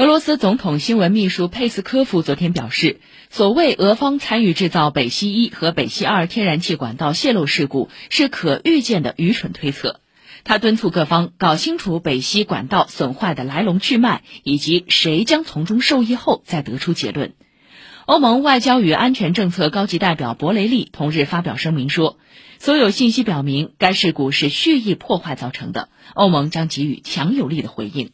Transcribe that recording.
俄罗斯总统新闻秘书佩斯科夫昨天表示，所谓俄方参与制造北溪一和北溪二天然气管道泄漏事故是可预见的愚蠢推测。他敦促各方搞清楚北溪管道损坏的来龙去脉，以及谁将从中受益后再得出结论。欧盟外交与安全政策高级代表博雷利同日发表声明说，所有信息表明该事故是蓄意破坏造成的，欧盟将给予强有力的回应。